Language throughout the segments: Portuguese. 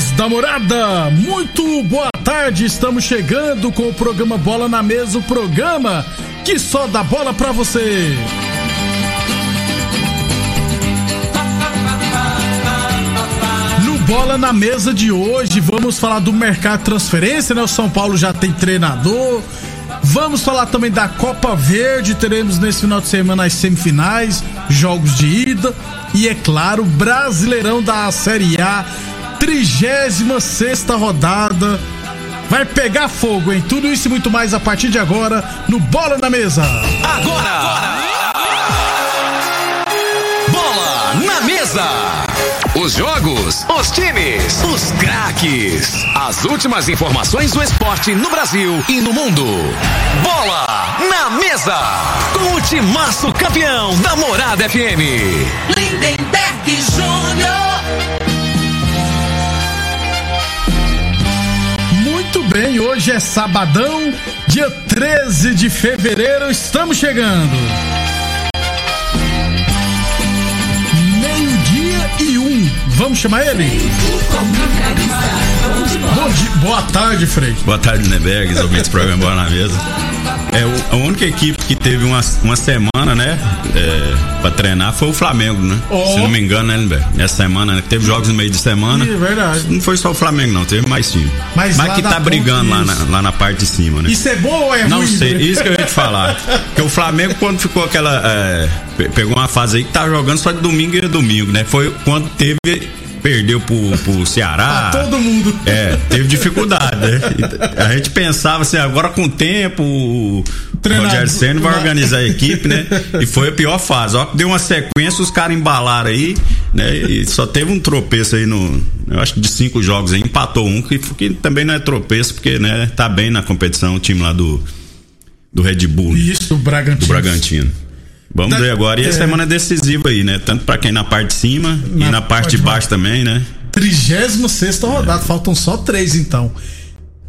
Amigos da morada, muito boa tarde. Estamos chegando com o programa Bola na Mesa o programa que só dá bola pra você. No Bola na Mesa de hoje, vamos falar do mercado de transferência, né? O São Paulo já tem treinador. Vamos falar também da Copa Verde. Teremos nesse final de semana as semifinais, jogos de ida. E é claro, Brasileirão da Série A 36 rodada. Vai pegar fogo, hein? Tudo isso e muito mais a partir de agora no Bola na Mesa. Agora! Bola na Mesa! Os jogos, os times, os craques. As últimas informações do esporte no Brasil e no mundo. Bola na Mesa! Com o timaço campeão da Morada FM. Lindenberg Júnior. Sabadão, dia 13 de fevereiro, estamos chegando. Meio-dia e um, vamos chamar ele? Bom dia, boa tarde, Frei. Boa tarde, Nebergs, ouvintes do programa Bola na Mesa. É, a única equipe que teve uma, uma semana, né, é, pra treinar foi o Flamengo, né? Oh. Se não me engano, né? Nessa semana, né, teve jogos no meio de semana. É verdade. Não foi só o Flamengo, não, teve mais time. Mas lá que tá brigando lá na, lá na parte de cima, né? Isso é bom ou é Não ruim? sei, isso que eu ia te falar. Porque o Flamengo, quando ficou aquela. é, pe- pegou uma fase aí que tá jogando só de domingo e domingo, né? Foi quando teve. Perdeu pro, pro Ceará. Pra todo mundo. É, teve dificuldade, né? A gente pensava assim, agora com o tempo, o Treinador- Rogério Senna vai organizar a equipe, né? E foi a pior fase. Ó, deu uma sequência, os caras embalaram aí, né? E só teve um tropeço aí no. Eu acho que de cinco jogos aí, empatou um, que, que também não é tropeço, porque, né, tá bem na competição o time lá do. Do Red Bull. né? Isso, do Bragantino. Do Bragantino. Vamos Da- ver agora. E a é. semana é decisiva aí, né? Tanto pra quem na parte de cima Na e na parte de baixo também, né? 36 rodada, faltam só três então.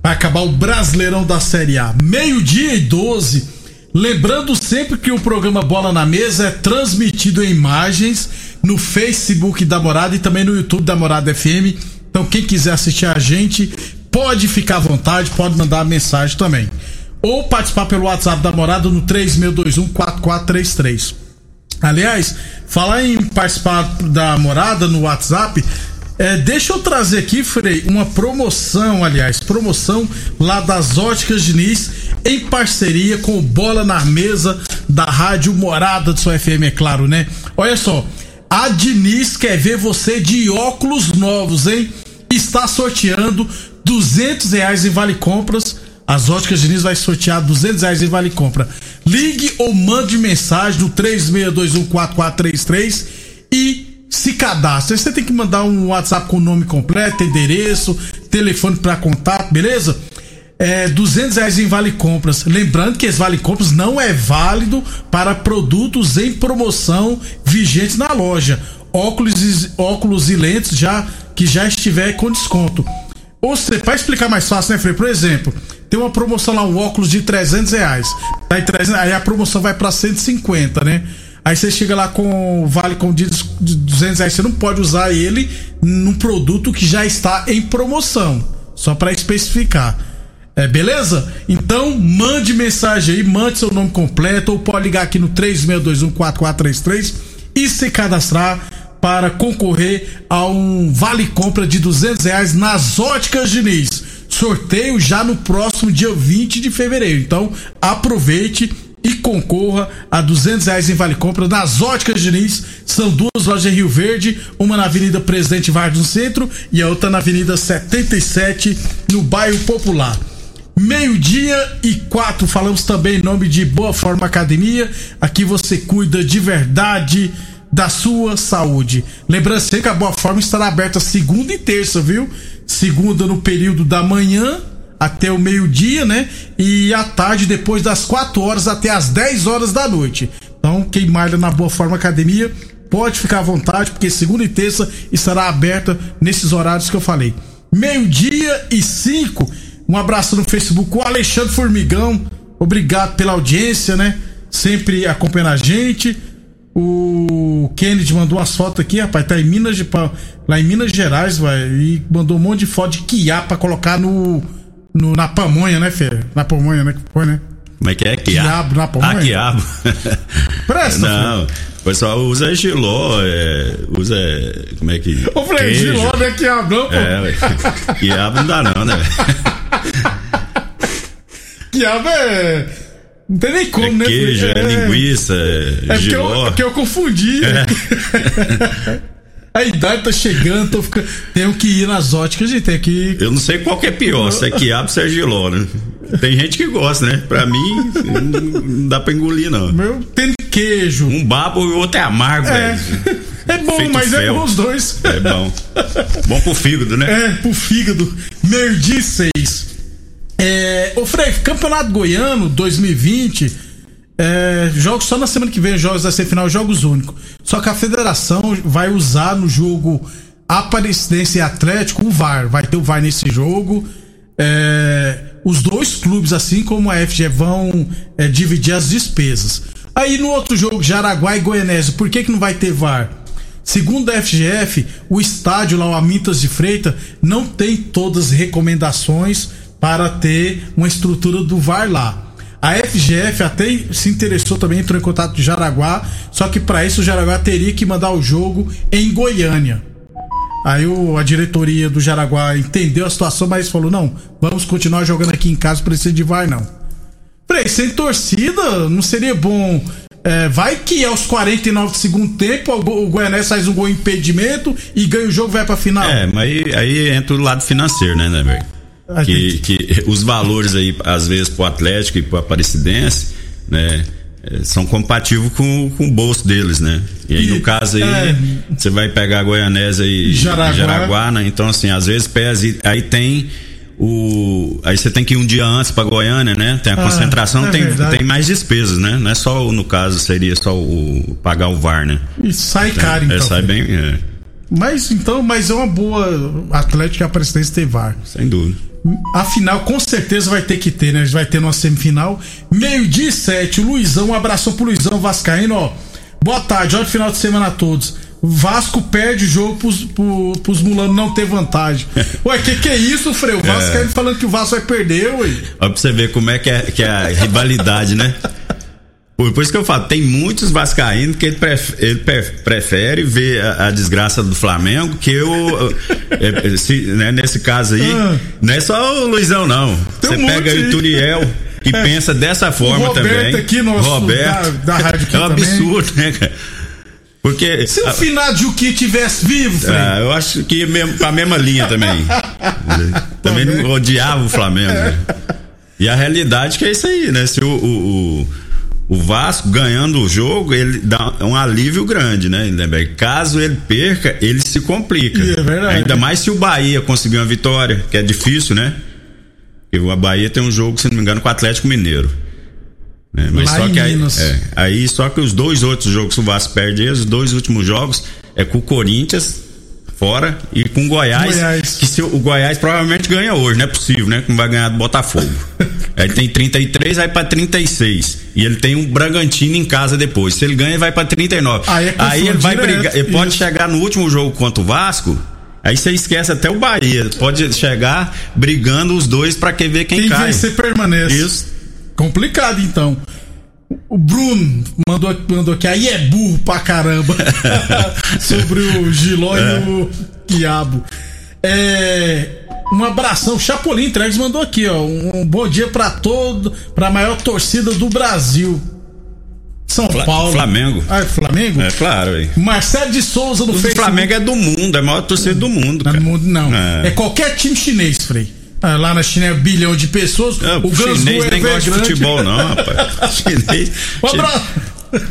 Vai acabar o Brasileirão da Série A. Meio-dia e 12. Lembrando sempre que o programa Bola na Mesa é transmitido em imagens no Facebook da Morada e também no YouTube da Morada FM. Então, quem quiser assistir a gente, pode ficar à vontade, pode mandar mensagem também. Ou participar pelo WhatsApp da Morada no 36214433. Aliás, falar em participar da morada no WhatsApp, é, deixa eu trazer aqui, Frei, uma promoção, aliás, promoção lá das Óticas Diniz, em parceria com o Bola na Mesa da Rádio Morada do seu FM, é claro, né? Olha só, a Diniz quer ver você de óculos novos, hein? Está sorteando 200 reais em Vale Compras. As óticas Diniz vai sortear 200 reais em Vale Compra. Ligue ou mande mensagem no 36214433 e se cadastre. Você tem que mandar um WhatsApp com o nome completo, endereço, telefone para contato, beleza? É, 200 reais em Vale Compras. Lembrando que esse Vale Compras não é válido para produtos em promoção vigentes na loja. Óculos, e- óculos e lentes já que já estiver com desconto. Ou seja, para explicar mais fácil, né, Frei? Por exemplo, tem uma promoção lá, um óculos de 300 reais. Aí, 300, aí a promoção vai para 150, né? Aí você chega lá com vale com de des- de 200 reais, você não pode usar ele num produto que já está em promoção. Só para especificar. É, beleza? Então, mande mensagem aí, mande seu nome completo ou pode ligar aqui no 36214433 e se cadastrar para concorrer a um vale compra de 200 reais nas óticas Diniz. Sorteio já no próximo dia 20 de fevereiro. Então, aproveite e concorra a 200 reais em vale compra nas óticas Diniz. São duas lojas em Rio Verde, uma na Avenida Presidente Vargas no centro e a outra na Avenida 77 no bairro Popular. Meio-dia e quatro, falamos também em nome de Boa Forma Academia. Aqui você cuida de verdade da sua saúde. Lembrando sempre que a Boa Forma estará aberta segunda e terça, viu? Segunda no período da manhã até o meio-dia, né? E à tarde, depois das 4 horas até as 10 horas da noite. Então, quem malha na Boa Forma Academia, pode ficar à vontade, porque segunda e terça estará aberta nesses horários que eu falei. Meio-dia e 5. Um abraço no Facebook, o Alexandre Formigão. Obrigado pela audiência, né? Sempre acompanhando a gente. O Kennedy mandou umas fotos aqui, rapaz, tá em Minas, lá em Minas Gerais, vai, e mandou um monte de foto de quiá pra colocar no, no na pamonha, né, Fê? Na pamonha, né? Foi, né? Como é que é? Quiabo na pamonha? Ah, quiabo. Presta, Não, o pessoal usa giló, é, usa, como é que... Ô, Frei, giló não é quiabo não, pô. É, quiabo não dá não, né? Quiabo é... Não tem nem como, É né? queijo, é, Frei? linguiça, é, É porque eu, é porque eu confundi. né? A idade tá chegando, tô ficando... tenho que ir nas óticas, gente, tem que. Eu não sei qual que é pior, se é quiabo ou se é giló, né? Tem gente que gosta, né? Pra mim, não dá pra engolir, não. Meu, tem queijo. Um babo e o outro é amargo, É, velho. é bom, Feito mas é fel. bom os dois. É bom. Bom pro fígado, né? É, pro fígado. Merdi 6. É, ô Frei, Campeonato Goiano 2020. É, jogos só na semana que vem, jogos da semifinal, jogos únicos. Só que a federação vai usar no jogo Aparecidense e Atlético o VAR. Vai ter o VAR nesse jogo. É, os dois clubes, assim como a FG, vão é, dividir as despesas. Aí no outro jogo, Jaraguá e Goianésio, por que, que não vai ter VAR? Segundo a FGF, o estádio lá, o Amintas de Freitas, não tem todas as recomendações para ter uma estrutura do VAR lá. A FGF até se interessou também, entrou em contato com Jaraguá, só que para isso o Jaraguá teria que mandar o jogo em Goiânia. Aí o, a diretoria do Jaraguá entendeu a situação, mas falou: não, vamos continuar jogando aqui em casa, precisa de VAR não. Frei, sem torcida, não seria bom. é, vai que aos 49 do segundo tempo o, Go- o Goianés faz um gol impedimento e ganha o jogo vai pra final. É, mas aí, aí entra o lado financeiro, né, né? Ah, Que, que os valores aí, às vezes, pro Atlético e pro Aparecidense, né? eh, São compatíveis com, com o bolso deles, né? E aí, E, no caso aí, é. você vai pegar Goianésia e Jaraguá. Jaraguá, né? Então, assim, às vezes pesa. e Aí tem o. Aí você tem que ir um dia antes pra Goiânia, né? Tem a Ah, concentração, é tem, verdade. tem mais despesas, né? Não é só, no caso, seria só o pagar o VAR, né? E sai caro, então. é, sai bem, é, Mas então, mas é uma boa Atlético e Aparecidense ter VAR. sem dúvida. A final com certeza vai ter que ter, né? Vai ter uma semifinal. Meio-dia e sete. O Luizão, um abração pro Luizão Vascaíno, ó. Boa tarde, ótimo final de semana a todos. Vasco perde o jogo pros, pro, pros mulanos não ter vantagem. Ué, que que é isso, Frei? O Vascaíno falando que o Vasco vai perder, ué. Ó, pra você ver como é que é, que é a rivalidade, né? Por, por isso que eu falo, tem muitos vascaínos que ele, pref- ele pre- prefere ver a, a desgraça do Flamengo que o. é, é, se- né, nesse caso aí, Ah. não é só o Luizão, não. Tem Você um pega monte o. Turiel, que É. pensa dessa forma Roberto também. aqui, nosso Roberto. da- da rádio aqui é um também. absurdo, né, cara? Porque. Se o de Uki tivesse vivo, Frei. ah, eu acho que ia mesmo, pra mesma linha também. também não odiava o Flamengo. né? E a realidade que é isso aí, né? Se o, o, o, o Vasco ganhando o jogo, ele dá um alívio grande, né? Lembra? Caso ele perca, ele se complica. É verdade. Ainda mais se o Bahia conseguir uma vitória, que é difícil, né? Porque o Bahia tem um jogo, se não me engano, com o Atlético Mineiro. né? Mas Lá só que aí, é, aí só que os dois outros jogos que o Vasco perde, os dois últimos jogos é com o Corinthians fora e com o Goiás, Goiás. que se o Goiás provavelmente ganha hoje, não é possível, né? Não vai ganhar do Botafogo. aí ele tem 33, vai pra 36. E ele tem um Bragantino em casa depois. Se ele ganha, vai pra 39. Aí é confronto ele vai direto, brigar, ele pode isso. chegar no último jogo contra o Vasco. Aí você esquece até o Bahia. Pode chegar brigando os dois pra quem ver quem, Quem cai. vencer permanece. Isso. Complicado, então. O Bruno mandou, mandou aqui, aí é burro pra caramba. Sobre o Giló É. e o Quiabo. É, um abração. Chapolin Entregues mandou aqui, ó. Um, um bom dia pra todo, pra maior torcida do Brasil. São Fla- Paulo. Flamengo. Ah, é Flamengo? É claro, velho. Marcelo de Souza no O Facebook. Flamengo é do mundo, é a maior torcida do mundo. Não, cara. no mundo não. É. É. qualquer time chinês, Frei. Ah, lá na China é bilhão de pessoas. É, o o chinês é nem gosta de futebol, não, rapaz. Chinês. Um abra-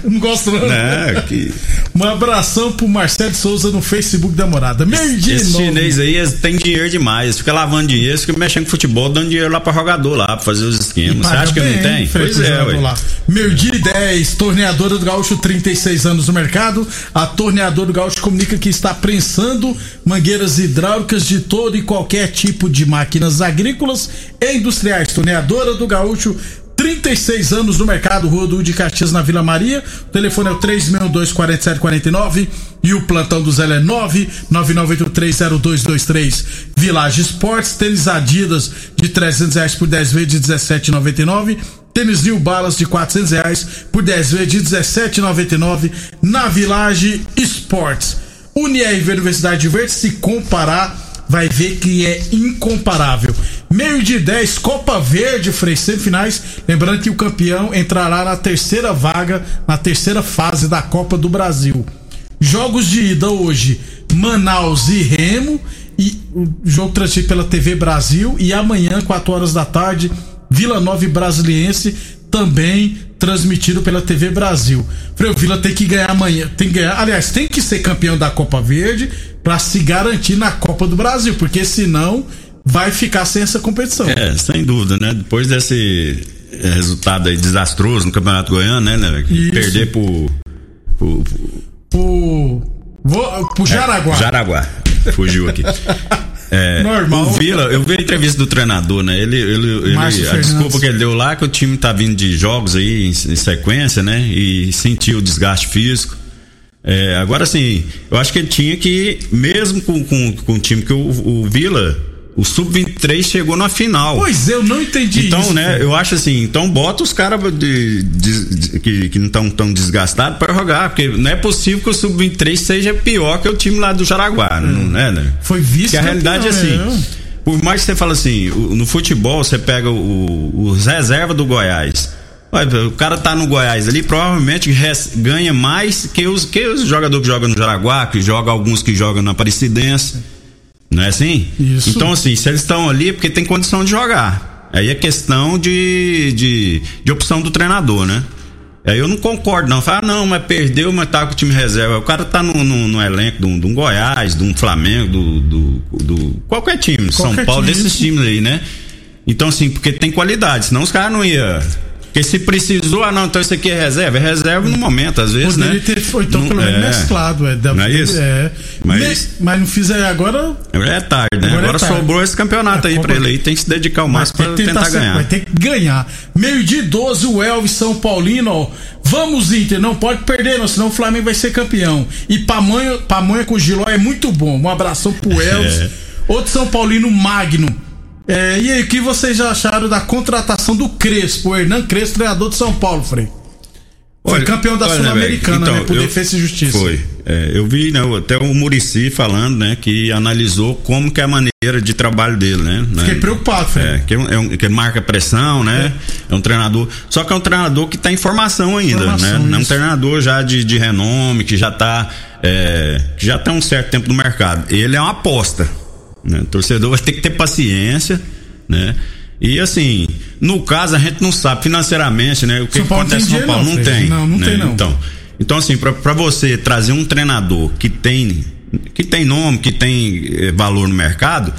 Não gosto não. É, que... Um abração pro Marcelo Souza no Facebook da morada. Meio Esse chinês aí, têm dinheiro demais. Ficam lavando dinheiro, ficam mexendo com futebol, dando dinheiro lá pra jogador lá, pra fazer os esquemas. Você acha que bem, não tem? Pois é, ué. Meio dia e 10, torneadora do Gaúcho, 36 anos no mercado. A torneadora do Gaúcho comunica que está prensando mangueiras hidráulicas de todo e qualquer tipo de máquinas agrícolas e industriais. Torneadora do Gaúcho, 36 anos no mercado, Rua do de Caxias, na Vila Maria. O telefone é o 362-4749 e o plantão do Zé é 999830223. Village Esportes, tênis Adidas de 300 reais por 10 vezes de 17,99. Tênis New Balas de 400 reais por 10 vezes de 17,99 na Village Esportes. Unirv Universidade Verde, se comparar vai ver que é incomparável. Meio de 10, Copa Verde, Frei, semifinais. Lembrando que o campeão entrará na terceira vaga, na terceira fase da Copa do Brasil. Jogos de ida hoje, Manaus e Remo. E o jogo transmitido pela TV Brasil. E amanhã, 4 horas da tarde, Vila Nova Brasiliense, também transmitido pela TV Brasil. Frei, o Vila tem que ganhar amanhã. Tem que ganhar, aliás, tem que ser campeão da Copa Verde para se garantir na Copa do Brasil, porque senão vai ficar sem essa competição. É, sem dúvida, né? Depois desse eh, resultado aí desastroso no Campeonato Goiano, né, né? Perder pro. pro, Pro, vou, pro Jaraguá. Jaraguá. Fugiu aqui. É, Normal. O Vila, eu vi a entrevista do treinador, né? Ele, ele, ele a desculpa que ele deu lá que o time tá vindo de jogos aí em, em sequência, né? E sentiu o desgaste físico. É, agora assim, eu acho que ele tinha que, mesmo com, com, com o time que o, o Vila, o Sub-23 chegou na final. Pois eu não entendi Então, isso. né, eu acho assim, então bota os caras de, que, que não estão tão desgastados para jogar, porque não é possível que o Sub-23 seja pior que o time lá do Jaraguá, não é, né? Foi visto. Porque a realidade é assim, né? por mais que você fale assim, no futebol você pega o- os reservas do Goiás. O cara tá no Goiás ali, provavelmente ganha mais que os, que os jogadores que jogam no Jaraguá, que jogam alguns que jogam na Aparecidense. Não é assim? Isso. Então, assim, se eles estão ali é porque tem condição de jogar. Aí é questão de, de, de opção do treinador, né? Aí eu não concordo, não. Fala, ah, não, mas perdeu, mas tá com o time reserva. O cara tá no, no, no elenco de um, de um Goiás, de um Flamengo, do. do, do- qualquer time, São Qualquer Paulo, time. desses times aí, né? Então, assim, porque tem qualidade, senão os caras não iam. Porque se precisou, ah, não, então isso aqui é reserva. É reserva no momento, às vezes, Poderia né? ter, foi, então, Não- pelo menos é. mesclado. É, Não é isso? É. Mas- Me- mas não fiz aí agora. É tarde, né? Agora é Agora, tarde. sobrou esse campeonato A aí pra ele aí. Tem que se dedicar o Mas máximo pra tentar tentar ganhar. vai ter que ganhar. Meio de 12, o Elvis São Paulino, ó. Vamos, Inter, não pode perder, não, senão o Flamengo vai ser campeão. E pamonha, pamonha com giló é muito bom. Um abração pro Elvis. É. Outro São Paulino, Magno. É, e aí, o que vocês já acharam da contratação do Crespo, o Hernan Crespo, treinador de São Paulo, Frei? Foi Olha- campeão da Sul-Americana, velho, né? Por eu- defesa e justiça. Foi. É, eu vi né, até o Murici falando, né, que analisou como que é a maneira de trabalho dele, né? Fiquei né? preocupado, Frei. É, que, é um, é que marca pressão, né? É. um treinador. Só que é um treinador que tá em formação ainda, Formação, né? Não é um isso. treinador já de, de renome, que já tá. é, que já tá um certo tempo no mercado. Ele é uma aposta. Né? O torcedor vai ter que ter paciência, né? E assim, no caso, a gente não sabe financeiramente, né? O que, que acontece em São Paulo. Não não, tem. Não, não né? tem, não. Então, então assim, pra, pra você trazer um treinador que tem que tem nome, que tem eh, valor no mercado,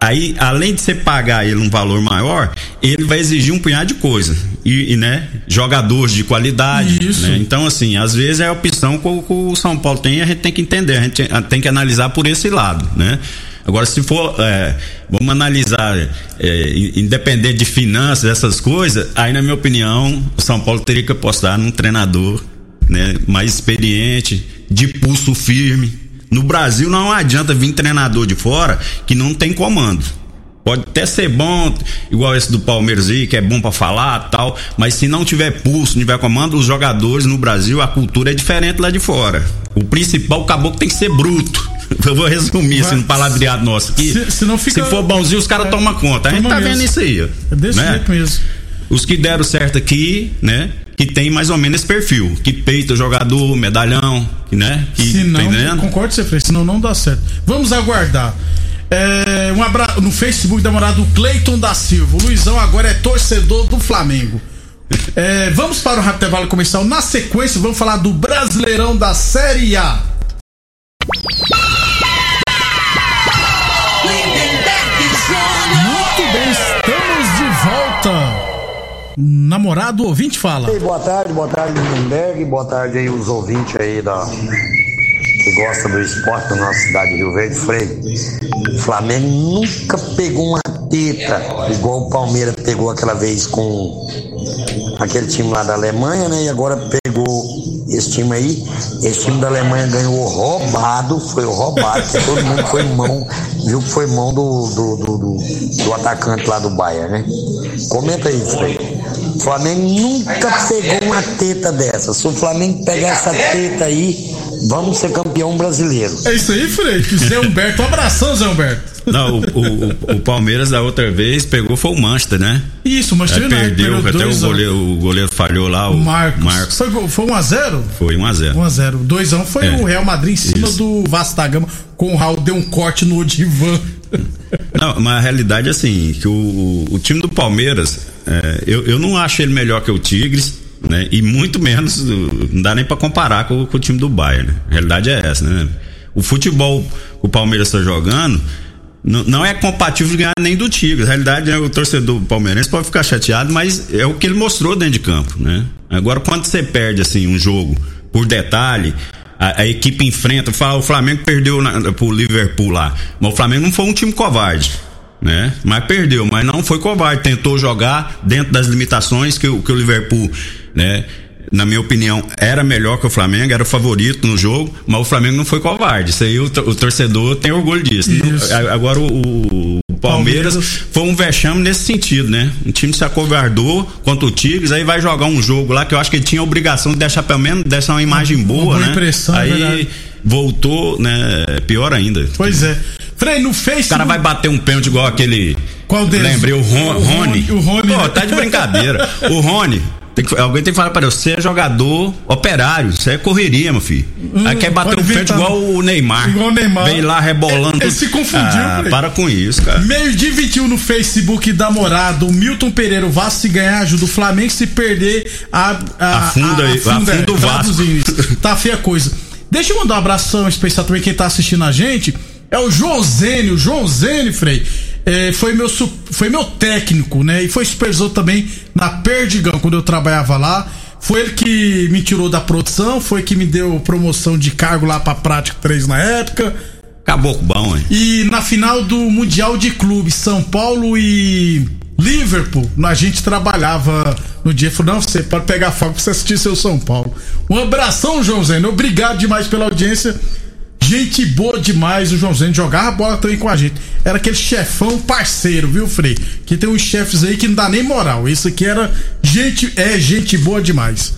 aí além de você pagar ele um valor maior, ele vai exigir um punhado de coisa e, e, né, jogadores de qualidade, Isso. né? Então assim, às vezes é a opção que o, que o São Paulo tem, e a gente tem que entender, a gente tem que analisar por esse lado, né? Agora, se for, é, vamos analisar, é, independente de finanças, essas coisas, aí, na minha opinião, o São Paulo teria que apostar num treinador né, mais experiente, de pulso firme. No Brasil, não adianta vir treinador de fora que não tem comando. Pode até ser bom, igual esse do Palmeiras aí, que é bom pra falar tal, mas se não tiver pulso, não tiver comando, os jogadores no Brasil, a cultura é diferente lá de fora. O principal, o caboclo tem que ser bruto. Eu vou resumir assim no palavreado nosso aqui. Se- se não fica- Se for bonzinho, os caras É, tomam conta. A gente toma tá vendo mesmo. isso aí, ó. É desse né? jeito mesmo. Os que deram certo aqui, né? Que tem mais ou menos esse perfil. Que peita o jogador, medalhão, né? Que, Se não, tá concordo com você, senão não dá certo. Vamos aguardar. É, um abraço no Facebook da morada do Cleiton da Silva. O Luizão agora é torcedor do Flamengo. É, vamos para o rápido intervalo comercial. Na sequência, vamos falar do Brasileirão da Série A. Namorado ouvinte fala. Ei, boa tarde, boa tarde, Lindenberg, boa tarde aí os ouvintes aí da que gosta do esporte da nossa cidade de Rio Verde Freire. O Flamengo nunca pegou uma teta igual o Palmeiras pegou aquela vez com aquele time lá da Alemanha, né? E agora pegou esse time aí. Esse time da Alemanha ganhou roubado, foi roubado, que todo mundo foi mão, viu que foi mão do, do, do, do, do atacante lá do Bayern, né? Comenta aí, Frei. O Flamengo nunca pegou uma teta dessa. Se o Flamengo pegar essa teta aí, vamos ser campeão brasileiro. É isso aí, Frei. Zé Humberto, um abração, Zé Humberto. Não, o, o, o, Palmeiras da outra vez pegou foi o Manchester, né? Isso, o Manchester United. Perdeu, até o goleiro, o goleiro falhou lá, o Marcos. Marcos. Foi, foi 1x0? Foi 1x0. 1x0. 2x1 foi é. o Real Madrid em cima Isso. do Vasco da Gama, com o Raul deu um corte no Odivan. Não, mas a realidade é assim, que o, o time do Palmeiras, é, eu, eu não acho ele melhor que o Tigres, né? E muito menos, não dá nem para comparar com, com, o time do Bayern, né? A realidade é essa, né? O futebol que o Palmeiras está jogando não, é compatível ganhar nem do Tigres. A realidade é o torcedor palmeirense pode ficar chateado, mas é o que ele mostrou dentro de campo, né? Agora, quando você perde assim um jogo por detalhe, a, a equipe enfrenta, fala, o Flamengo perdeu na, pro Liverpool lá, mas o Flamengo não foi um time covarde. Né? Mas perdeu, mas não foi covarde, tentou jogar dentro das limitações que, que o Liverpool, né? Na minha opinião, era melhor que o Flamengo, era o favorito no jogo, mas o Flamengo não foi covarde. Isso aí o, o torcedor tem orgulho disso. Isso. Agora o, o Palmeiras, Palmeiras, foi um vexame nesse sentido, né? Um time se acovardou contra o Tigres, aí vai jogar um jogo lá que eu acho que ele tinha a obrigação de deixar pelo menos deixar uma imagem boa, uma boa né? Impressão, é aí verdade. voltou, né? Pior ainda. Pois é. Frei, no Facebook. O cara vai bater um pênalti igual aquele. Qual deles? Lembrei, o, Ron, o Rony. O Rony. Pô, tá de brincadeira. o Rony, tem que, alguém tem que falar para você, é jogador operário, isso é correria, meu filho. Hum, Aí quer bater um pênalti igual o Neymar. Igual o Neymar. Vem lá rebolando. Ele se confundiu, ah, Para com isso, cara. Meio dia 21 no Facebook da Morada, o Milton Pereira, o Vasco se ganhar ajuda o Flamengo se perder a, a, afunda, a, afunda, afunda é, o Vasco. tá feia coisa. Deixa eu mandar um abração especial também quem tá assistindo a gente. É o João Zênio, João Zênio, Frei é, foi, meu, foi meu técnico, né? E foi supervisor também na Perdigão, quando eu trabalhava lá. Foi ele que me tirou da produção, foi que me deu promoção de cargo lá pra Prática 3 na época. Acabou com bom, hein? E na final do Mundial de Clubes, São Paulo e Liverpool, a gente trabalhava no dia. Falou, não, você pode pegar fogo pra você assistir seu São Paulo. Um abração, João Zé. Obrigado demais pela audiência. Gente boa demais, o Joãozinho jogava bola também com a gente. Era aquele chefão parceiro, viu, Frei? Que tem uns chefes aí que não dá nem moral. Esse aqui era gente, é gente boa demais.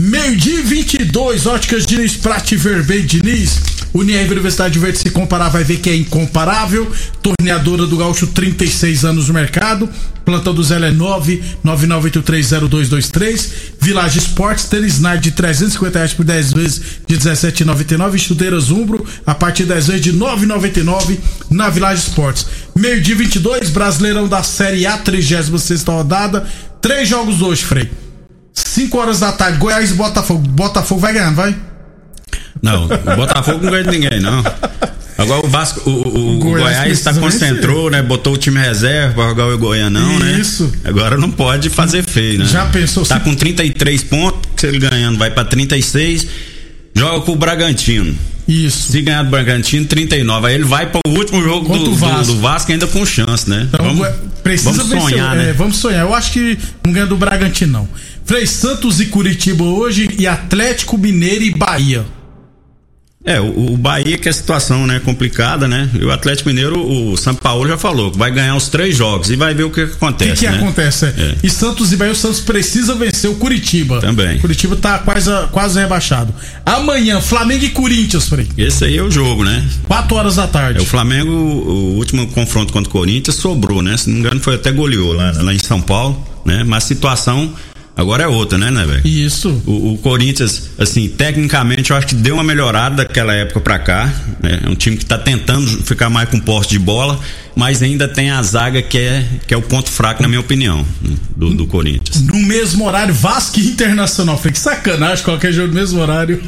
Meio-dia 22, óticas Diniz, Prate Vermelho Diniz. Unirv Universidade Verde se comparar vai ver que é incomparável. Torneadora do Gaúcho, 36 anos no mercado. Plantão do Zé é 999830223. Village Esportes, tênis Nike de 350 reais por 10 vezes de 17,99. Chuteiras Umbro, a partir de 10 vezes de 9,99 na Village Esportes. Meio dia 22, Brasileirão da Série A, 36 rodada. Três jogos hoje, Frei. 5 horas da tarde, Goiás e Botafogo. Botafogo vai ganhando, vai? Não, o Botafogo não ganha de ninguém, não. Agora o Vasco, o, o, o Goiás está concentrou, né? Botou o time reserva para jogar o Goianão, né? Isso. Agora não pode fazer feio, né? Já pensou? Tá se... com 33 pontos, se ele ganhando vai para 36, joga com o Bragantino. Isso. Se ganhar do Bragantino, 39. Aí ele vai para o último jogo do, Vasco. Do, do, Vasco ainda com chance, né? Então, vamos, precisa vamos sonhar, vencer, né? É, vamos sonhar. Eu acho que não ganha do Bragantino, não. Frei Santos e Curitiba hoje e Atlético Mineiro e Bahia. É, o, o Bahia que é a situação, né, complicada, né? E o Atlético Mineiro, o São Paulo já falou que vai ganhar os três jogos e vai ver o que, acontece. O que, que né? acontece? É. E Santos e Bahia, o Santos precisa vencer o Curitiba. Também. O Curitiba tá quase, quase rebaixado. Amanhã, Flamengo e Corinthians, Frei. Esse aí é o jogo, né? Quatro horas da tarde. É, o Flamengo, o último confronto contra o Corinthians sobrou, né? Se não me engano, foi até goleou lá, lá em São Paulo, né? Mas a situação Agora é outra, né, né, velho? Isso. O, o, Corinthians, assim, tecnicamente eu acho que deu uma melhorada daquela época para cá. Né? É um time que tá tentando ficar mais com poste de bola, mas ainda tem a zaga que é, que é o ponto fraco, na minha opinião, né? do, do Corinthians. No mesmo horário, Vasco e Internacional. Foi que sacanagem, qualquer jogo no mesmo horário.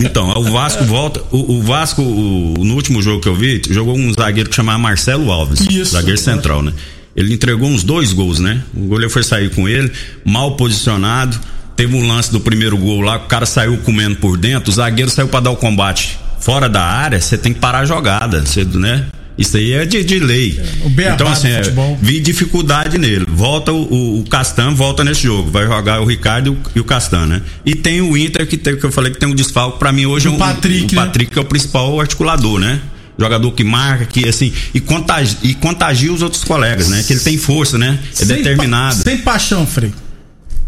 Então, o Vasco volta. O, o Vasco, o, no último jogo que eu vi, jogou um zagueiro que chamava Marcelo Alves. Isso. Zagueiro central, né? Ele entregou uns dois gols, né? O goleiro foi sair com ele, mal posicionado. Teve um lance do primeiro gol lá, o cara saiu comendo por dentro, o zagueiro saiu para dar o combate fora da área, você tem que parar a jogada, você, né? Isso aí é de, de lei. É, então, assim, é, vi dificuldade nele. Volta o, o, o, Castan, volta nesse jogo. Vai jogar o Ricardo e o Castan, né? E tem o Inter, que, tem, que eu falei que tem um desfalque. Pra mim, hoje o é um. Patrick, o Patrick, né? que é o principal articulador, né? Jogador que marca, que assim, e contagia, e contagia os outros colegas, né? Que ele tem força, né? É sem determinado. Pa, sem paixão, Frei.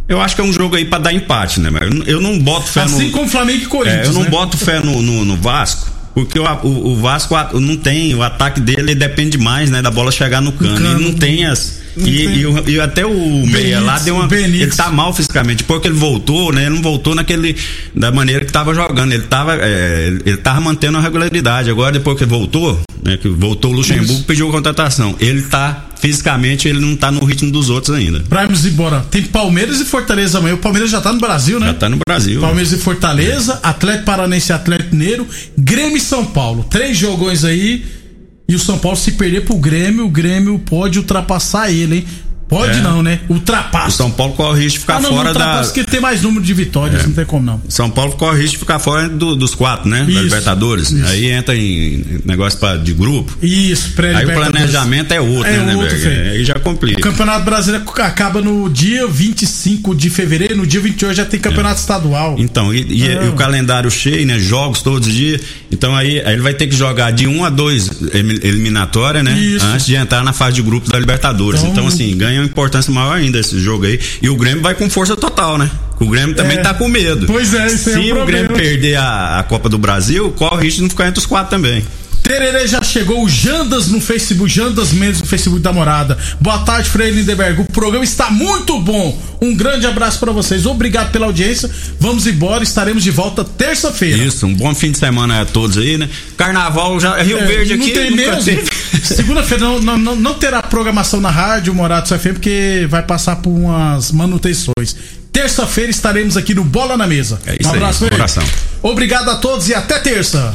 Eu acho que é um jogo aí para dar empate, né? Eu não boto fé assim no. Assim como Flamengo e Corinthians. É, eu não né? boto fé no, no, no Vasco. Porque o, o, o, Vasco não tem, o ataque dele depende mais, né, da bola chegar no cano. cano. E não tem as. E, e, e, até o Meia lá deu uma. Ele tá mal fisicamente. Depois que ele voltou, né? Ele não voltou naquele. da maneira que tava jogando. Ele tava. É, ele tava mantendo a regularidade. Agora, depois que ele voltou, né? Que voltou o Luxemburgo, Isso. pediu a contratação. Ele tá. Fisicamente, ele não tá no ritmo dos outros ainda. Pra irmos embora. Tem Palmeiras e Fortaleza amanhã. O Palmeiras já tá no Brasil, né? Já tá no Brasil. Palmeiras e Fortaleza, é. Atlético Paranense e Atlético Mineiro, Grêmio e São Paulo. Três jogões aí. E o São Paulo se perder pro Grêmio, o Grêmio pode ultrapassar ele, hein? Pode é. não, né? Ultrapassa. O São Paulo corre o risco de ficar ah, não, fora não da. porque tem mais número de vitórias, é. não tem como não. São Paulo corre o risco de ficar fora do, dos quatro, né? Isso, da Libertadores. Isso. Aí entra em negócio pra, de grupo. Isso, pré Aí o planejamento é outro, é né, outro, né, Aí já complica. O Campeonato Brasileiro acaba no dia 25 de fevereiro, no dia 28 já tem campeonato é. estadual. Então, e, e, e, o calendário cheio, né? Jogos todos os dias. Então aí, aí ele vai ter que jogar de um a dois eliminatória, né? Isso. Antes de entrar na fase de grupo da Libertadores. Então, então assim, ganha uma importância maior ainda esse jogo aí. E o Grêmio vai com força total, né? O Grêmio também é. tá com medo. Pois é, isso Se é o Grêmio perder a, a Copa do Brasil, corre o risco de não ficar entre os quatro também. Tererê já chegou, o Jandas no Facebook, Jandas Mendes no Facebook da Morada. Boa tarde, Frei Lindeberg. O programa está muito bom. Um grande abraço para vocês. Obrigado pela audiência. Vamos embora, estaremos de volta terça-feira. Isso, um bom fim de semana a todos aí, né? Carnaval já Rio é, Verde aqui. Não tem mesmo. Segunda-feira não, não, não, terá programação na rádio Morato FM porque vai passar por umas manutenções. Terça-feira estaremos aqui no Bola na Mesa. É isso um abraço, aí, um Obrigado a todos e até terça.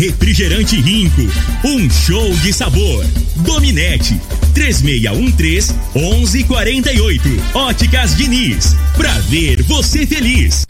Refrigerante Rinco, um show de sabor. Dominete 3613 1148. Óticas Diniz, pra ver você feliz.